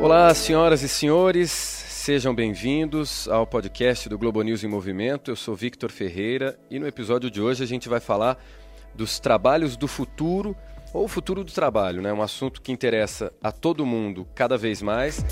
Olá, senhoras e senhores, sejam bem-vindos ao podcast do Globo News em Movimento. Eu sou Victor Ferreira e no episódio de hoje a gente vai falar dos trabalhos do futuro ou o futuro do trabalho, né? Um assunto que interessa a todo mundo cada vez mais.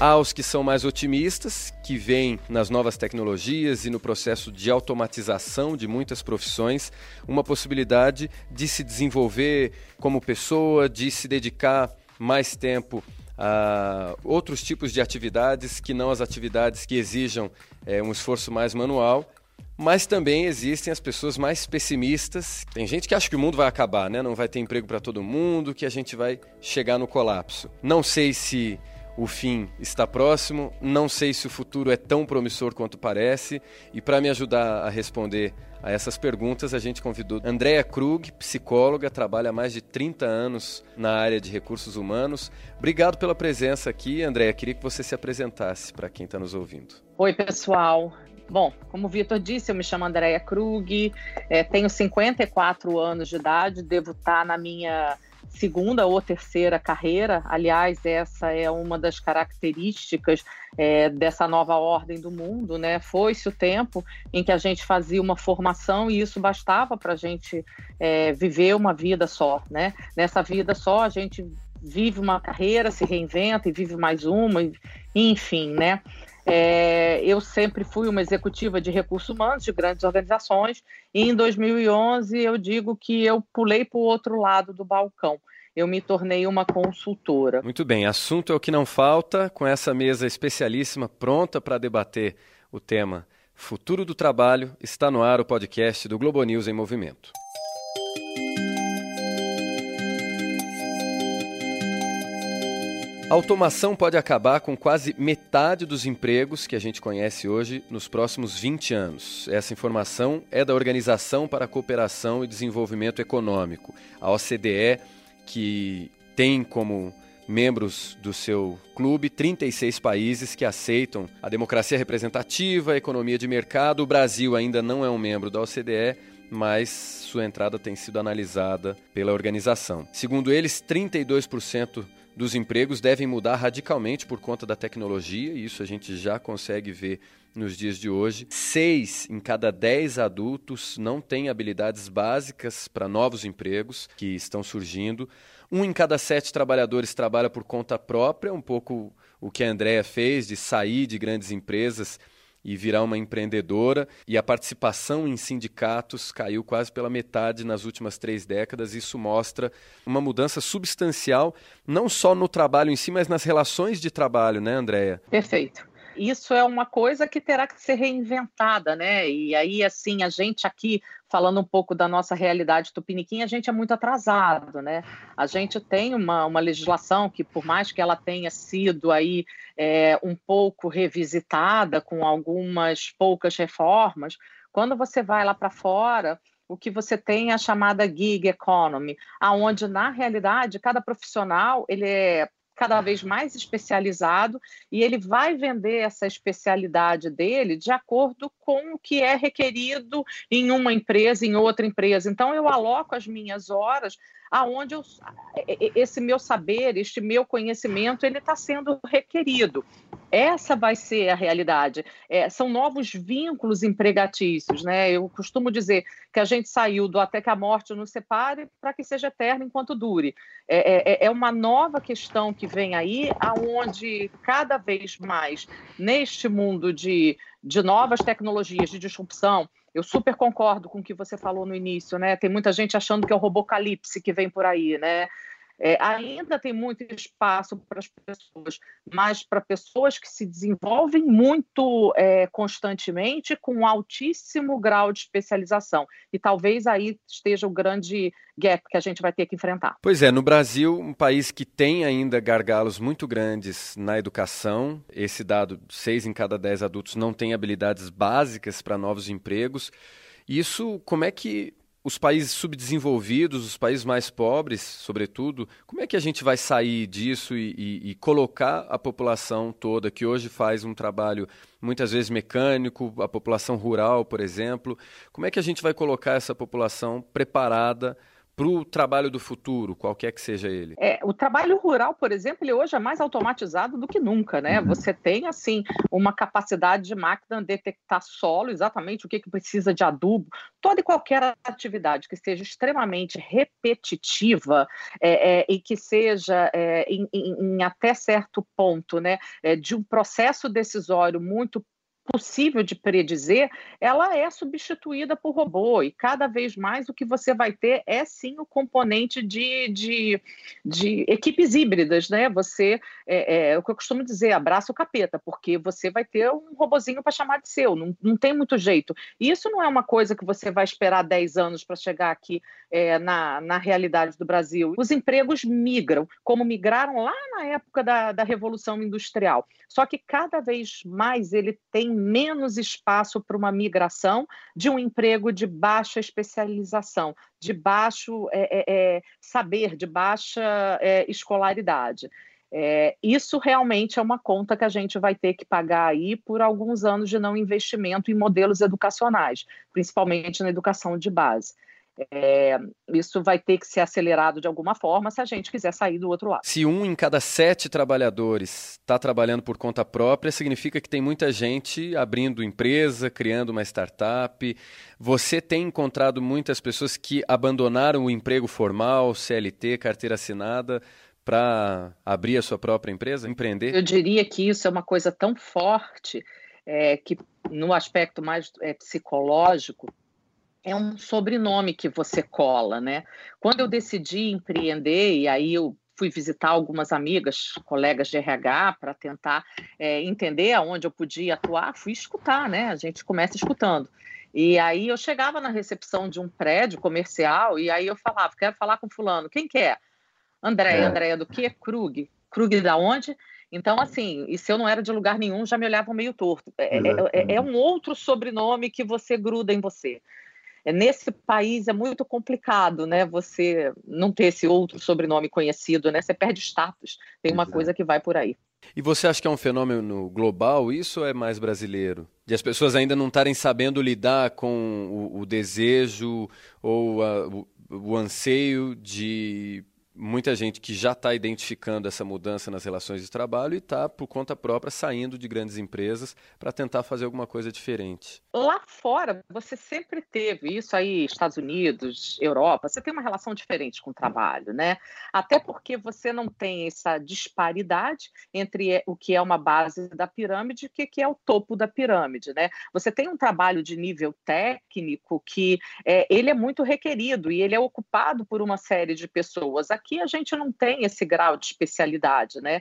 Há os que são mais otimistas, que veem nas novas tecnologias e no processo de automatização de muitas profissões uma possibilidade de se desenvolver como pessoa, de se dedicar mais tempo a outros tipos de atividades que não as atividades que exijam é, um esforço mais manual. Mas também existem as pessoas mais pessimistas. Tem gente que acha que o mundo vai acabar, né? Não vai ter emprego para todo mundo, que a gente vai chegar no colapso. Não sei se o fim está próximo, não sei se o futuro é tão promissor quanto parece. E para me ajudar a responder a essas perguntas, a gente convidou Andrea Krug, psicóloga, trabalha há mais de 30 anos na área de recursos humanos. Obrigado pela presença aqui, Andrea. Queria que você se apresentasse para quem está nos ouvindo. Oi, pessoal. Bom, como o Vitor disse, eu me chamo Andréia Krug, é, tenho 54 anos de idade, devo estar na minha segunda ou terceira carreira. Aliás, essa é uma das características é, dessa nova ordem do mundo, né? Foi-se o tempo em que a gente fazia uma formação e isso bastava para a gente é, viver uma vida só, né? Nessa vida só a gente vive uma carreira, se reinventa e vive mais uma, enfim, né? É, eu sempre fui uma executiva de recursos humanos de grandes organizações e em 2011 eu digo que eu pulei para o outro lado do balcão. Eu me tornei uma consultora. Muito bem, assunto é o que não falta, com essa mesa especialíssima pronta para debater o tema Futuro do Trabalho, está no ar o podcast do Globo News em Movimento. A automação pode acabar com quase metade dos empregos que a gente conhece hoje nos próximos 20 anos. Essa informação é da Organização para a Cooperação e Desenvolvimento Econômico, a OCDE, que tem como membros do seu clube 36 países que aceitam a democracia representativa, a economia de mercado. O Brasil ainda não é um membro da OCDE, mas sua entrada tem sido analisada pela organização. Segundo eles, 32% dos empregos devem mudar radicalmente por conta da tecnologia, e isso a gente já consegue ver nos dias de hoje. Seis em cada dez adultos não têm habilidades básicas para novos empregos que estão surgindo. Um em cada sete trabalhadores trabalha por conta própria, um pouco o que a Andrea fez de sair de grandes empresas e virar uma empreendedora. E a participação em sindicatos caiu quase pela metade nas últimas três décadas. Isso mostra uma mudança substancial, não só no trabalho em si, mas nas relações de trabalho, né, Andréia? Perfeito isso é uma coisa que terá que ser reinventada, né? E aí, assim, a gente aqui, falando um pouco da nossa realidade tupiniquim, a gente é muito atrasado, né? A gente tem uma, uma legislação que, por mais que ela tenha sido aí é, um pouco revisitada, com algumas poucas reformas, quando você vai lá para fora, o que você tem é a chamada gig economy, aonde na realidade cada profissional ele é cada vez mais especializado e ele vai vender essa especialidade dele de acordo com o que é requerido em uma empresa, em outra empresa. Então eu aloco as minhas horas aonde eu, esse meu saber, este meu conhecimento, ele está sendo requerido. Essa vai ser a realidade. É, são novos vínculos empregatícios, né? Eu costumo dizer que a gente saiu do até que a morte nos separe para que seja eterno enquanto dure. É, é, é uma nova questão que vem aí, aonde cada vez mais neste mundo de, de novas tecnologias de disrupção, eu super concordo com o que você falou no início, né? Tem muita gente achando que é o robocalipse que vem por aí, né? É, ainda tem muito espaço para as pessoas, mas para pessoas que se desenvolvem muito é, constantemente com um altíssimo grau de especialização. E talvez aí esteja o grande gap que a gente vai ter que enfrentar. Pois é, no Brasil, um país que tem ainda gargalos muito grandes na educação, esse dado, seis em cada dez adultos não têm habilidades básicas para novos empregos. Isso, como é que os países subdesenvolvidos, os países mais pobres, sobretudo, como é que a gente vai sair disso e, e, e, colocar a população toda, que hoje faz um trabalho muitas vezes mecânico, a população rural, por exemplo, como é que a gente vai colocar essa população preparada para o trabalho do futuro, qualquer que seja ele? É, o trabalho rural, por exemplo, ele hoje é mais automatizado do que nunca, né? Uhum. Você tem, assim, uma capacidade de máquina detectar solo, exatamente o que, que precisa de adubo, toda e qualquer atividade que seja extremamente repetitiva é, é, e que seja é, em, em, em, até certo ponto, né, é, de um processo decisório muito possível de predizer, ela é substituída por robô e cada vez mais o que você vai ter é sim o componente de, de, de equipes híbridas, né? Você, é, é, o que eu costumo dizer, abraça o capeta, porque você vai ter um robozinho para chamar de seu, não, não tem muito jeito. E isso não é uma coisa que você vai esperar 10 anos para chegar aqui é, na, na realidade do Brasil. Os empregos migram, como migraram lá na época da, da Revolução Industrial. Só que cada vez mais ele tem menos espaço para uma migração de um emprego de baixa especialização, de baixo é, é, é saber, de baixa é, escolaridade. É, isso realmente é uma conta que a gente vai ter que pagar aí por alguns anos de não investimento em modelos educacionais, principalmente na educação de base. É, isso vai ter que ser acelerado de alguma forma se a gente quiser sair do outro lado. Se um em cada sete trabalhadores está trabalhando por conta própria, significa que tem muita gente abrindo empresa, criando uma startup. Você tem encontrado muitas pessoas que abandonaram o emprego formal, CLT, carteira assinada, para abrir a sua própria empresa, empreender? Eu diria que isso é uma coisa tão forte é, que, no aspecto mais é, psicológico, é um sobrenome que você cola, né? Quando eu decidi empreender, e aí eu fui visitar algumas amigas, colegas de RH, para tentar é, entender aonde eu podia atuar, fui escutar, né? A gente começa escutando. E aí eu chegava na recepção de um prédio comercial e aí eu falava, quero falar com fulano, quem quer? É? Andréia, é. Andréia do quê? Krug. Krug da onde? Então, assim, e se eu não era de lugar nenhum, já me olhavam meio torto. É, é, é, é um outro sobrenome que você gruda em você. É, nesse país é muito complicado, né? Você não ter esse outro sobrenome conhecido, né? Você perde status. Tem uma Exato. coisa que vai por aí. E você acha que é um fenômeno global isso ou é mais brasileiro? De as pessoas ainda não estarem sabendo lidar com o, o desejo ou a, o, o anseio de muita gente que já está identificando essa mudança nas relações de trabalho e está, por conta própria, saindo de grandes empresas para tentar fazer alguma coisa diferente. Lá fora, você sempre teve isso aí, Estados Unidos, Europa, você tem uma relação diferente com o trabalho, né? Até porque você não tem essa disparidade entre o que é uma base da pirâmide e o que é o topo da pirâmide, né? Você tem um trabalho de nível técnico que é, ele é muito requerido e ele é ocupado por uma série de pessoas. Aqui aqui a gente não tem esse grau de especialidade, né?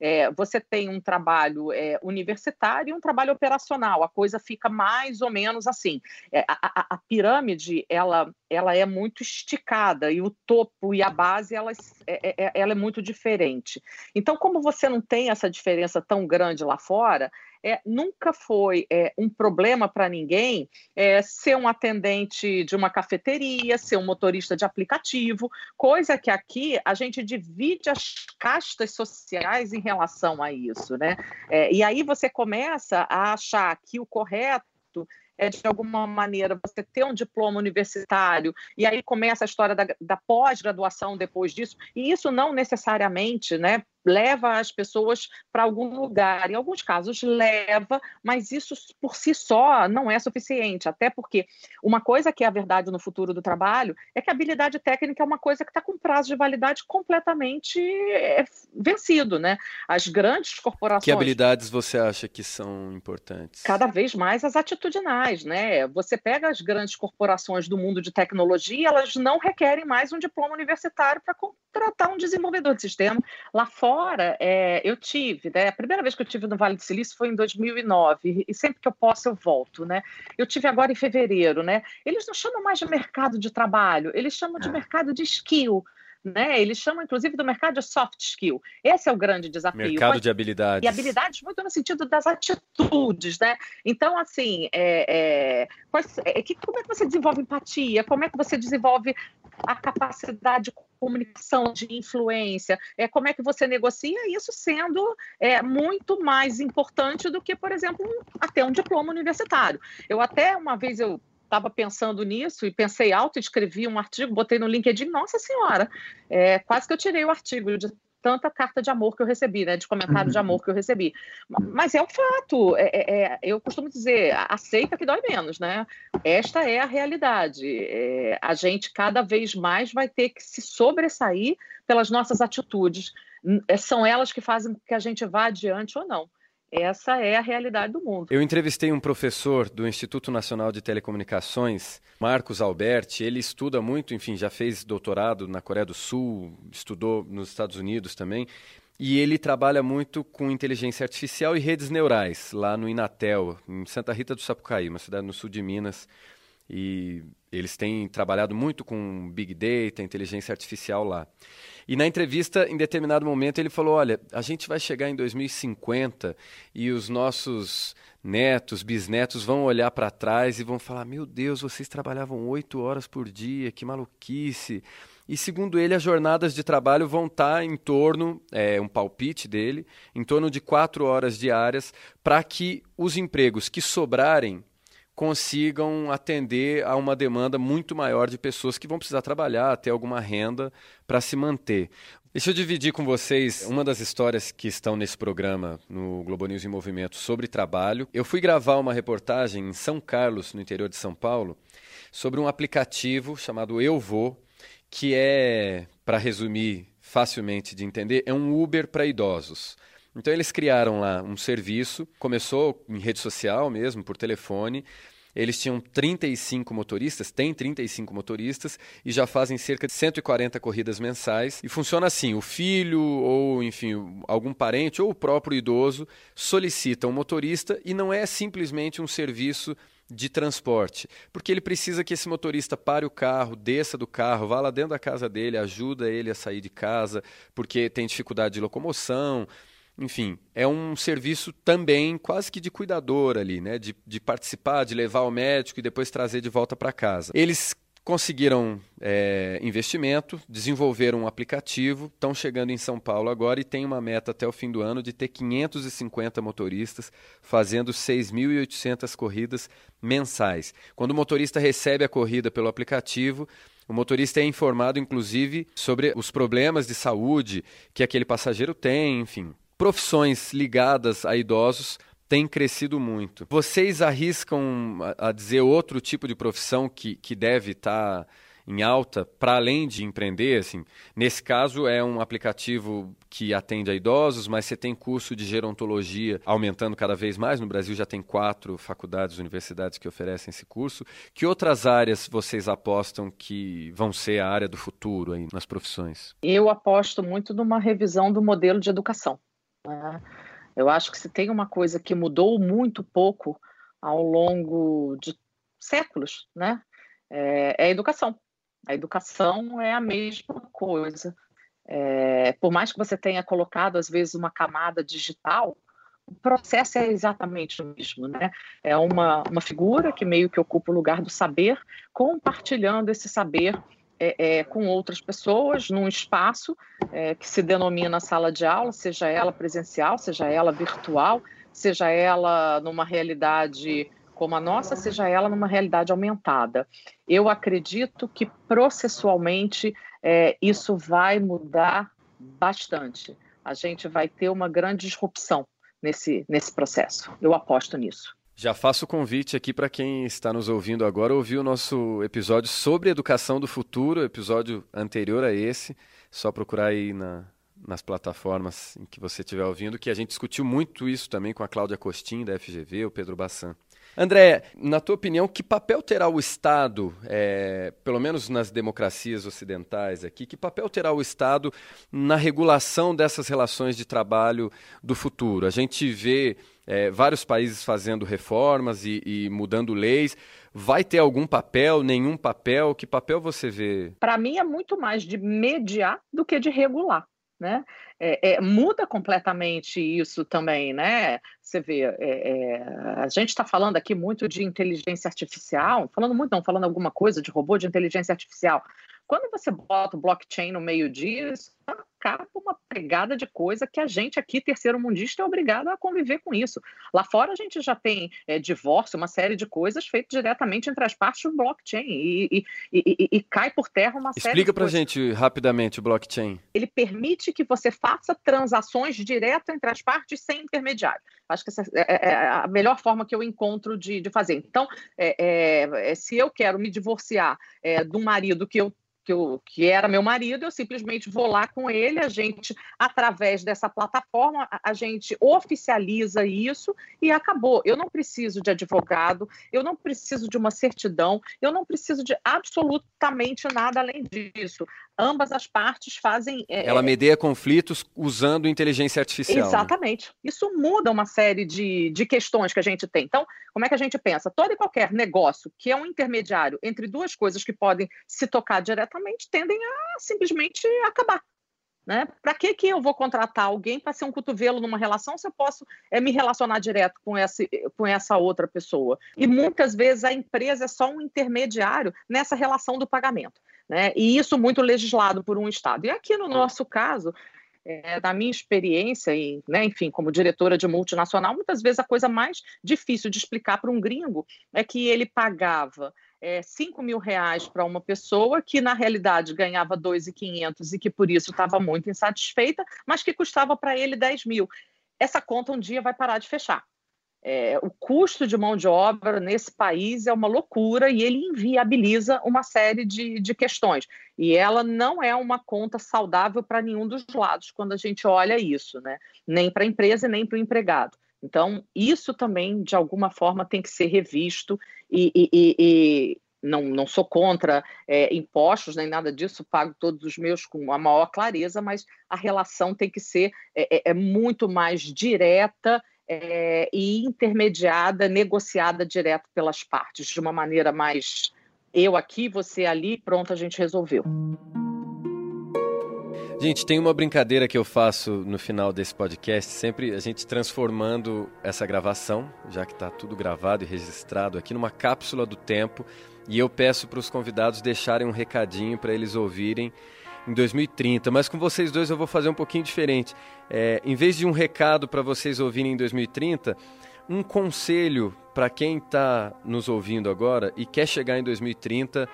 É, você tem um trabalho é, universitário e um trabalho operacional. A coisa fica mais ou menos assim. É, a, a, pirâmide ela, ela é muito esticada e o topo e a base ela, é, é, é, ela é muito diferente. Então, como você não tem essa diferença tão grande lá fora, é, nunca foi é, um problema para ninguém é, ser um atendente de uma cafeteria, ser um motorista de aplicativo, coisa que aqui a gente divide as castas sociais em relação a isso, né? É, e aí você começa a achar que o correto é, de alguma maneira, você ter um diploma universitário, e aí começa a história da, da pós-graduação depois disso, e isso não necessariamente né, leva as pessoas para algum lugar. Em alguns casos leva, mas isso por si só não é suficiente, até porque uma coisa que é a verdade no futuro do trabalho é que a habilidade técnica é uma coisa que está com prazo de validade completamente é, vencido, né? As grandes corporações... Que habilidades você acha que são importantes? Cada vez mais as atitudinais, né? Você pega as grandes corporações do mundo de tecnologia, elas não requerem mais um diploma universitário para contratar um desenvolvedor de sistema. Lá fora Agora, é, eu tive, né? A primeira vez que eu tive no Vale do Silício foi em 2009 e sempre que eu posso eu volto, né? Eu tive agora em fevereiro, né? Eles não chamam mais de mercado de trabalho, eles chamam de é. mercado de skill. Né? Eles chamam, inclusive, do mercado de soft skill. Esse é o grande desafio. Mercado de habilidades. E habilidades muito no sentido das atitudes, né? Então, assim, é, é, é, que, como é que você desenvolve empatia? Como é que você desenvolve a capacidade de comunicação, de influência, é, como é que você negocia isso sendo é, muito mais importante do que, por exemplo, até um diploma universitário. Eu até uma vez eu estava pensando nisso e pensei alto, escrevi um artigo, botei no LinkedIn, nossa senhora, é, quase que eu tirei o artigo de tanta carta de amor que eu recebi, né, de comentário de uhum. amor que eu recebi. Mas é um fato, é, é, é, eu costumo dizer, aceita que dói menos, né? Esta é a realidade. É, a gente cada vez mais vai ter que se sobressair pelas nossas atitudes. É, são elas que fazem com que a gente vá adiante ou não. Essa é a realidade do mundo. Eu entrevistei um professor do Instituto Nacional de Telecomunicações, Marcos Alberti. Ele estuda muito, enfim, já fez doutorado na Coreia do Sul, estudou nos Estados Unidos também. E ele trabalha muito com inteligência artificial e redes neurais, lá no Inatel, em Santa Rita do Sapucaí, uma cidade no sul de Minas. E eles têm trabalhado muito com Big Data, inteligência artificial lá. E na entrevista, em determinado momento, ele falou: Olha, a gente vai chegar em 2050 e os nossos netos, bisnetos vão olhar para trás e vão falar: Meu Deus, vocês trabalhavam oito horas por dia, que maluquice. E segundo ele, as jornadas de trabalho vão estar tá em torno, é um palpite dele, em torno de quatro horas diárias, para que os empregos que sobrarem consigam atender a uma demanda muito maior de pessoas que vão precisar trabalhar, ter alguma renda para se manter. Deixa eu dividir com vocês uma das histórias que estão nesse programa no Globo News em Movimento sobre trabalho. Eu fui gravar uma reportagem em São Carlos, no interior de São Paulo, sobre um aplicativo chamado Eu Vou, que é, para resumir facilmente de entender, é um Uber para idosos. Então eles criaram lá um serviço, começou em rede social mesmo, por telefone. Eles tinham 35 motoristas, tem 35 motoristas e já fazem cerca de 140 corridas mensais. E funciona assim: o filho ou, enfim, algum parente ou o próprio idoso solicita um motorista e não é simplesmente um serviço de transporte, porque ele precisa que esse motorista pare o carro, desça do carro, vá lá dentro da casa dele, ajuda ele a sair de casa, porque tem dificuldade de locomoção, enfim, é um serviço também quase que de cuidador ali, né? De, de participar, de levar ao médico e depois trazer de volta para casa. Eles conseguiram é, investimento, desenvolveram um aplicativo, estão chegando em São Paulo agora e tem uma meta até o fim do ano de ter 550 motoristas fazendo 6.800 corridas mensais. Quando o motorista recebe a corrida pelo aplicativo, o motorista é informado, inclusive, sobre os problemas de saúde que aquele passageiro tem, enfim profissões ligadas a idosos têm crescido muito. Vocês arriscam a, dizer outro tipo de profissão que, que deve estar tá em alta para além de empreender? Assim, nesse caso é um aplicativo que atende a idosos, mas você tem curso de gerontologia aumentando cada vez mais. No Brasil já tem quatro faculdades, universidades que oferecem esse curso. Que outras áreas vocês apostam que vão ser a área do futuro aí nas profissões? Eu aposto muito numa revisão do modelo de educação. Né? Eu acho que se tem uma coisa que mudou muito pouco ao longo de séculos, né? É, é a educação. A educação é a mesma coisa. É, por mais que você tenha colocado, às vezes, uma camada digital, o processo é exatamente o mesmo, né? É uma, uma figura que meio que ocupa o lugar do saber, compartilhando esse saber é, é, com outras pessoas num espaço é, que se denomina sala de aula, seja ela presencial, seja ela virtual, seja ela numa realidade como a nossa, seja ela numa realidade aumentada. Eu acredito que processualmente é, isso vai mudar bastante. A gente vai ter uma grande disrupção nesse, nesse processo. Eu aposto nisso. Já faço o convite aqui para quem está nos ouvindo agora ouvir o nosso episódio sobre educação do futuro, episódio anterior a esse. Só procurar aí na, nas plataformas em que você estiver ouvindo, que a gente discutiu muito isso também com a Cláudia Costin, da FGV, o Pedro Bassan. André, na tua opinião, que papel terá o Estado, é, pelo menos nas democracias ocidentais aqui, que papel terá o Estado na regulação dessas relações de trabalho do futuro? A gente vê é, vários países fazendo reformas e, e mudando leis. Vai ter algum papel, nenhum papel? Que papel você vê? Para mim é muito mais de mediar do que de regular. Né? É, é, muda completamente isso também, né? Você vê, é, é a gente está falando aqui muito de inteligência artificial, falando muito, não, falando alguma coisa de robô de inteligência artificial. Quando você bota o blockchain no meio disso, cara por uma pegada de coisa que a gente aqui, terceiro mundista, é obrigado a conviver com isso. Lá fora a gente já tem é, divórcio, uma série de coisas feitas diretamente entre as partes do blockchain e, e, e, e cai por terra uma Explica série Explica pra gente rapidamente o blockchain. Ele permite que você faça transações direto entre as partes sem intermediário. Acho que essa é, é, é a melhor forma que eu encontro de, de fazer. Então, é, é, é se eu quero me divorciar de um marido que eu que, eu, que era meu marido, eu simplesmente vou lá com ele, a gente, através dessa plataforma, a, a gente oficializa isso e acabou. Eu não preciso de advogado, eu não preciso de uma certidão, eu não preciso de absolutamente nada além disso. Ambas as partes fazem. É, Ela medeia conflitos usando inteligência artificial. Né? Exatamente. Né? Isso muda uma série de, de questões que a gente tem. Então, como é que a gente pensa? Todo e qualquer negócio que é um intermediário entre duas coisas que podem se tocar diretamente tendem a simplesmente acabar. Né? Para que, que eu vou contratar alguém para ser um cotovelo numa relação se eu posso é, me relacionar direto com essa, com essa outra pessoa? E muitas vezes a empresa é só um intermediário nessa relação do pagamento. Né? E isso muito legislado por um Estado. E aqui no nosso caso, é, da minha experiência, e, né, enfim, como diretora de multinacional, muitas vezes a coisa mais difícil de explicar para um gringo é que ele pagava é, 5 mil reais para uma pessoa que, na realidade, ganhava 2.500 e que, por isso, estava muito insatisfeita, mas que custava para ele 10 mil. Essa conta um dia vai parar de fechar. É, o custo de mão de obra nesse país é uma loucura e ele inviabiliza uma série de, de questões. E ela não é uma conta saudável para nenhum dos lados quando a gente olha isso, né? nem para a empresa nem para o empregado. Então, isso também, de alguma forma, tem que ser revisto e, e, e não, não sou contra é, impostos nem nada disso, pago todos os meus com a maior clareza, mas a relação tem que ser é, é, é muito mais direta é, e intermediada, negociada direto pelas partes, de uma maneira mais eu aqui, você ali, pronto, a gente resolveu. Gente, tem uma brincadeira que eu faço no final desse podcast, sempre a gente transformando essa gravação, já que está tudo gravado e registrado aqui, numa cápsula do tempo. E eu peço para os convidados deixarem um recadinho para eles ouvirem em 2030. Mas com vocês dois eu vou fazer um pouquinho diferente. É, em vez de um recado para vocês ouvirem em 2030, um conselho para quem está nos ouvindo agora e quer chegar em 2030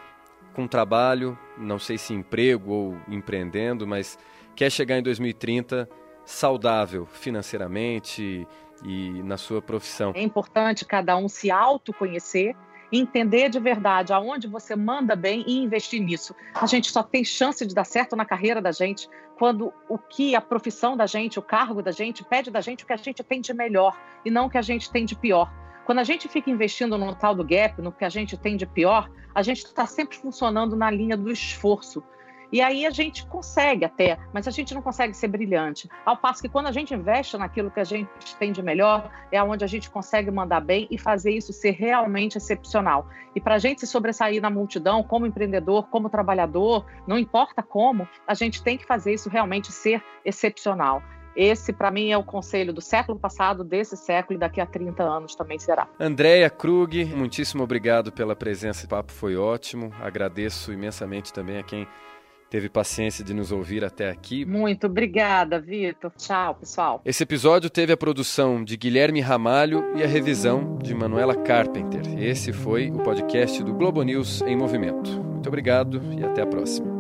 com trabalho, não sei se emprego ou empreendendo, mas quer chegar em 2030 saudável financeiramente e na sua profissão. É importante cada um se autoconhecer, entender de verdade aonde você manda bem e investir nisso. A gente só tem chance de dar certo na carreira da gente quando o que a profissão da gente, o cargo da gente pede da gente o que a gente tem de melhor e não o que a gente tem de pior. Quando a gente fica investindo no tal do gap, no que a gente tem de pior, a gente está sempre funcionando na linha do esforço. E aí a gente consegue até, mas a gente não consegue ser brilhante. Ao passo que quando a gente investe naquilo que a gente tem de melhor, é onde a gente consegue mandar bem e fazer isso ser realmente excepcional. E para a gente se sobressair na multidão, como empreendedor, como trabalhador, não importa como, a gente tem que fazer isso realmente ser excepcional. Esse, para mim, é o conselho do século passado, desse século e daqui a 30 anos também será. Andréia Krug, muitíssimo obrigado pela presença. O papo foi ótimo. Agradeço imensamente também a quem teve paciência de nos ouvir até aqui. Muito obrigada, Vitor. Tchau, pessoal. Esse episódio teve a produção de Guilherme Ramalho e a revisão de Manuela Carpenter. Esse foi o podcast do Globo News em Movimento. Muito obrigado e até a próxima.